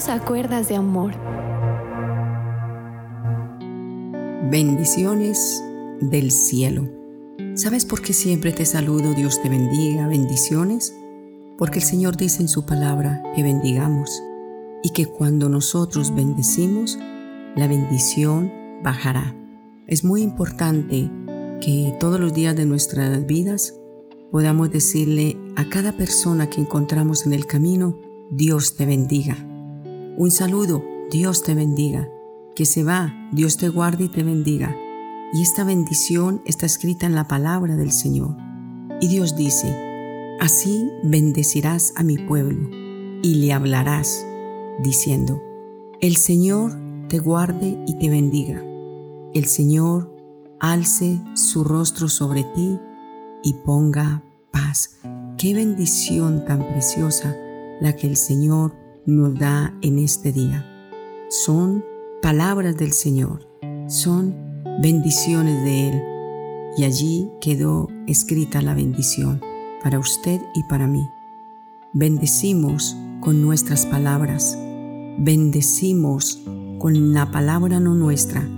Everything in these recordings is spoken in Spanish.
Dios a cuerdas de amor. Bendiciones del cielo. ¿Sabes por qué siempre te saludo? Dios te bendiga, bendiciones. Porque el Señor dice en su palabra que bendigamos y que cuando nosotros bendecimos, la bendición bajará. Es muy importante que todos los días de nuestras vidas podamos decirle a cada persona que encontramos en el camino, Dios te bendiga. Un saludo, Dios te bendiga. Que se va, Dios te guarde y te bendiga. Y esta bendición está escrita en la palabra del Señor. Y Dios dice, así bendecirás a mi pueblo y le hablarás, diciendo, el Señor te guarde y te bendiga. El Señor alce su rostro sobre ti y ponga paz. Qué bendición tan preciosa la que el Señor nos da en este día. Son palabras del Señor, son bendiciones de Él. Y allí quedó escrita la bendición para usted y para mí. Bendecimos con nuestras palabras, bendecimos con la palabra no nuestra,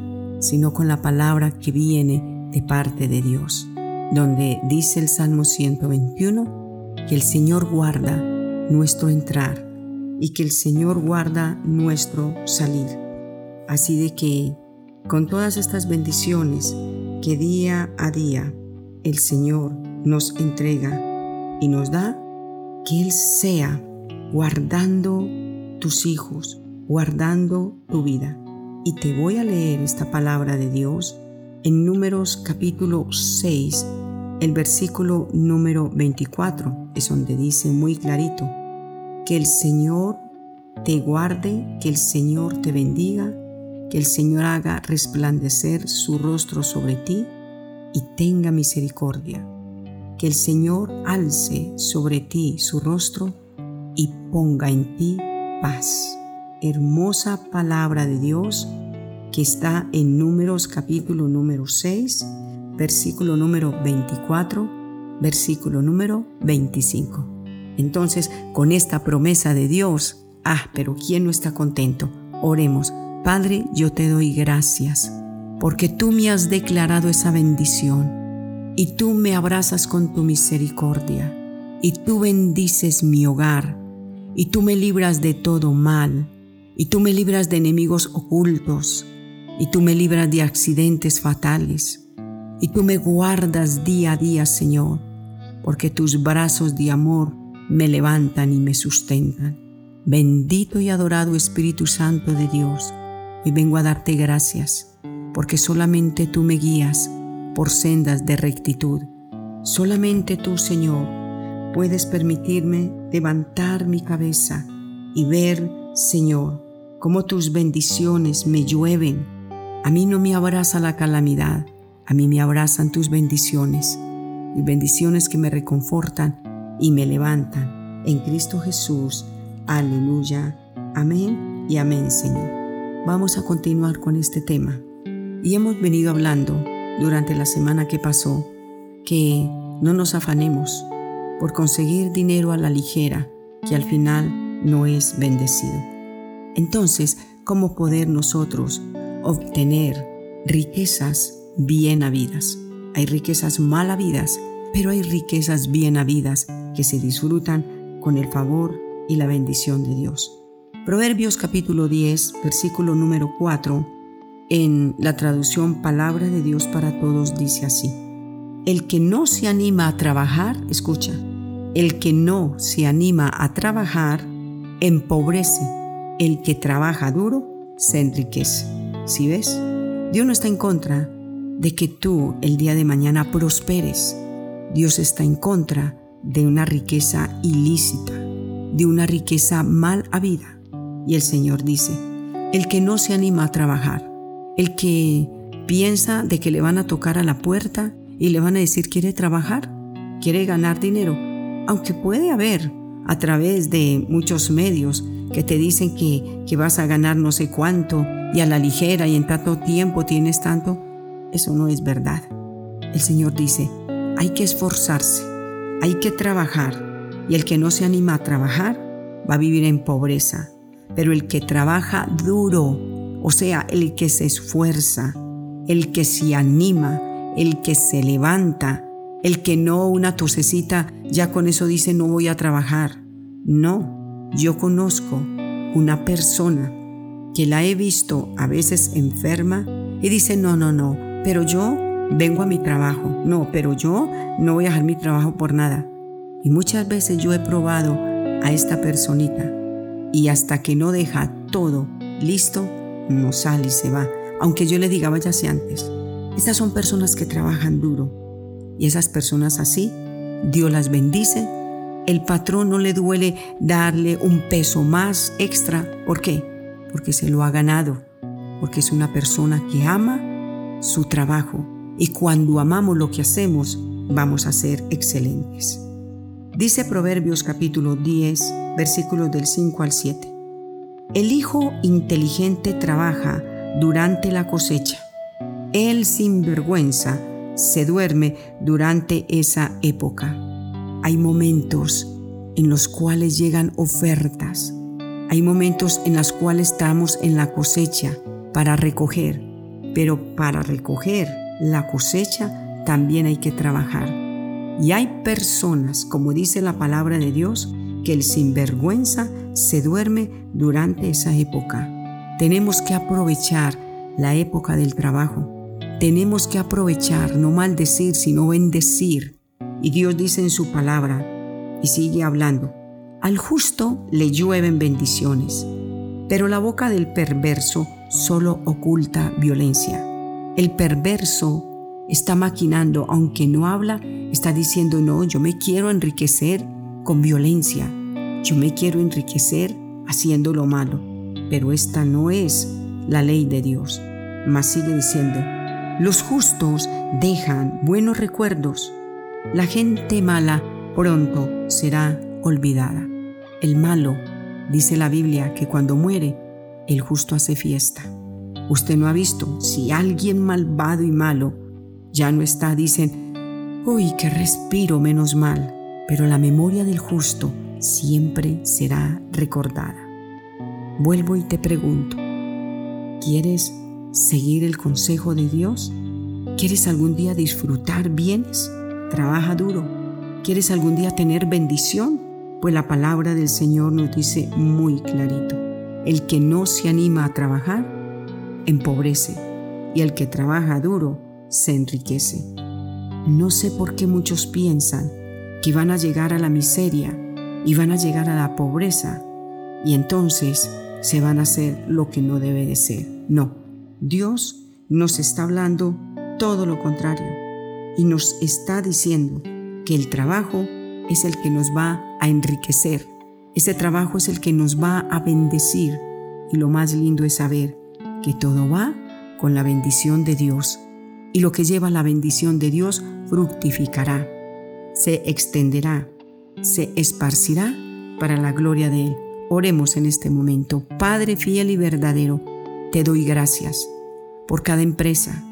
sino con la palabra que viene de parte de Dios donde dice el Salmo 121 que el Señor guarda nuestro entrar y que el Señor guarda nuestro salir. Así de que con todas estas bendiciones que día a día el Señor nos entrega y nos da, que Él sea guardando tus hijos, guardando tu vida. Y te voy a leer esta palabra de Dios en Números capítulo 6, el versículo número 24, es donde dice muy clarito, que el Señor te guarde, que el Señor te bendiga, que el Señor haga resplandecer su rostro sobre ti y tenga misericordia, que el Señor alce sobre ti su rostro y ponga en ti paz. Hermosa palabra de Dios que está en Números capítulo número 6, versículo número 24, versículo número 25. Entonces, con esta promesa de Dios, ah, pero ¿quién no está contento? Oremos. Padre, yo te doy gracias porque tú me has declarado esa bendición y tú me abrazas con tu misericordia y tú bendices mi hogar y tú me libras de todo mal y tú me libras de enemigos ocultos y tú me libras de accidentes fatales, y tú me guardas día a día, Señor, porque tus brazos de amor me levantan y me sustentan. Bendito y adorado Espíritu Santo de Dios, y vengo a darte gracias, porque solamente tú me guías por sendas de rectitud. Solamente tú, Señor, puedes permitirme levantar mi cabeza y ver, Señor, cómo tus bendiciones me llueven a mí no me abraza la calamidad, a mí me abrazan tus bendiciones, y bendiciones que me reconfortan y me levantan. En Cristo Jesús. Aleluya. Amén y amén, Señor. Vamos a continuar con este tema. Y hemos venido hablando durante la semana que pasó que no nos afanemos por conseguir dinero a la ligera, que al final no es bendecido. Entonces, ¿cómo poder nosotros obtener riquezas bien habidas. Hay riquezas mal habidas, pero hay riquezas bien habidas que se disfrutan con el favor y la bendición de Dios. Proverbios capítulo 10, versículo número 4, en la traducción Palabra de Dios para Todos dice así. El que no se anima a trabajar, escucha, el que no se anima a trabajar, empobrece. El que trabaja duro, se enriquece. Si ves? Dios no está en contra de que tú el día de mañana prosperes. Dios está en contra de una riqueza ilícita, de una riqueza mal habida. Y el Señor dice, el que no se anima a trabajar, el que piensa de que le van a tocar a la puerta y le van a decir quiere trabajar, quiere ganar dinero, aunque puede haber a través de muchos medios que te dicen que, que vas a ganar no sé cuánto y a la ligera y en tanto tiempo tienes tanto, eso no es verdad. El Señor dice, hay que esforzarse, hay que trabajar y el que no se anima a trabajar va a vivir en pobreza. pero el que trabaja duro, o sea, el que se esfuerza, el que se anima, el que se levanta, el que no una tosecita ya con eso dice no voy a trabajar. No, yo conozco una persona que la he visto a veces enferma y dice no, no, no, pero yo vengo a mi trabajo, no, pero yo no voy a dejar mi trabajo por nada. Y muchas veces yo he probado a esta personita y hasta que no deja todo listo, no sale y se va. Aunque yo le diga váyase antes. Estas son personas que trabajan duro. Y esas personas así, Dios las bendice. El patrón no le duele darle un peso más extra. ¿Por qué? Porque se lo ha ganado. Porque es una persona que ama su trabajo. Y cuando amamos lo que hacemos, vamos a ser excelentes. Dice Proverbios capítulo 10, versículos del 5 al 7. El hijo inteligente trabaja durante la cosecha. El sinvergüenza se duerme durante esa época. Hay momentos en los cuales llegan ofertas. Hay momentos en los cuales estamos en la cosecha para recoger. Pero para recoger la cosecha también hay que trabajar. Y hay personas, como dice la palabra de Dios, que el sinvergüenza se duerme durante esa época. Tenemos que aprovechar la época del trabajo. Tenemos que aprovechar, no maldecir, sino bendecir. Y Dios dice en su palabra, y sigue hablando, al justo le llueven bendiciones, pero la boca del perverso solo oculta violencia. El perverso está maquinando, aunque no habla, está diciendo, no, yo me quiero enriquecer con violencia, yo me quiero enriquecer haciendo lo malo, pero esta no es la ley de Dios. Mas sigue diciendo, los justos dejan buenos recuerdos, la gente mala pronto será olvidada. El malo, dice la Biblia, que cuando muere, el justo hace fiesta. Usted no ha visto si alguien malvado y malo ya no está, dicen, uy, que respiro menos mal, pero la memoria del justo siempre será recordada. Vuelvo y te pregunto, ¿quieres seguir el consejo de Dios? ¿Quieres algún día disfrutar bienes? Trabaja duro. ¿Quieres algún día tener bendición? Pues la palabra del Señor nos dice muy clarito, el que no se anima a trabajar, empobrece, y el que trabaja duro, se enriquece. No sé por qué muchos piensan que van a llegar a la miseria y van a llegar a la pobreza y entonces se van a hacer lo que no debe de ser. No, Dios nos está hablando todo lo contrario y nos está diciendo que el trabajo es el que nos va a enriquecer. Ese trabajo es el que nos va a bendecir y lo más lindo es saber que todo va con la bendición de Dios y lo que lleva la bendición de Dios fructificará, se extenderá, se esparcirá para la gloria de Él. Oremos en este momento. Padre fiel y verdadero, te doy gracias por cada empresa,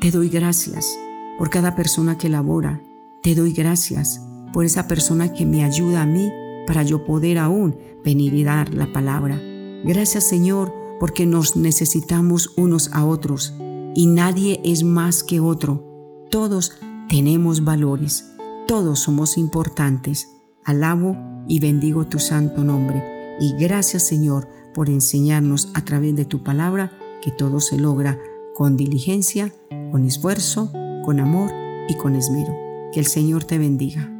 te doy gracias por cada persona que labora, te doy gracias por esa persona que me ayuda a mí para yo poder aún venir y dar la palabra. Gracias Señor porque nos necesitamos unos a otros y nadie es más que otro. Todos tenemos valores, todos somos importantes. Alabo y bendigo tu santo nombre. Y gracias Señor por enseñarnos a través de tu palabra que todo se logra con diligencia, con esfuerzo, con amor y con esmero. Que el Señor te bendiga.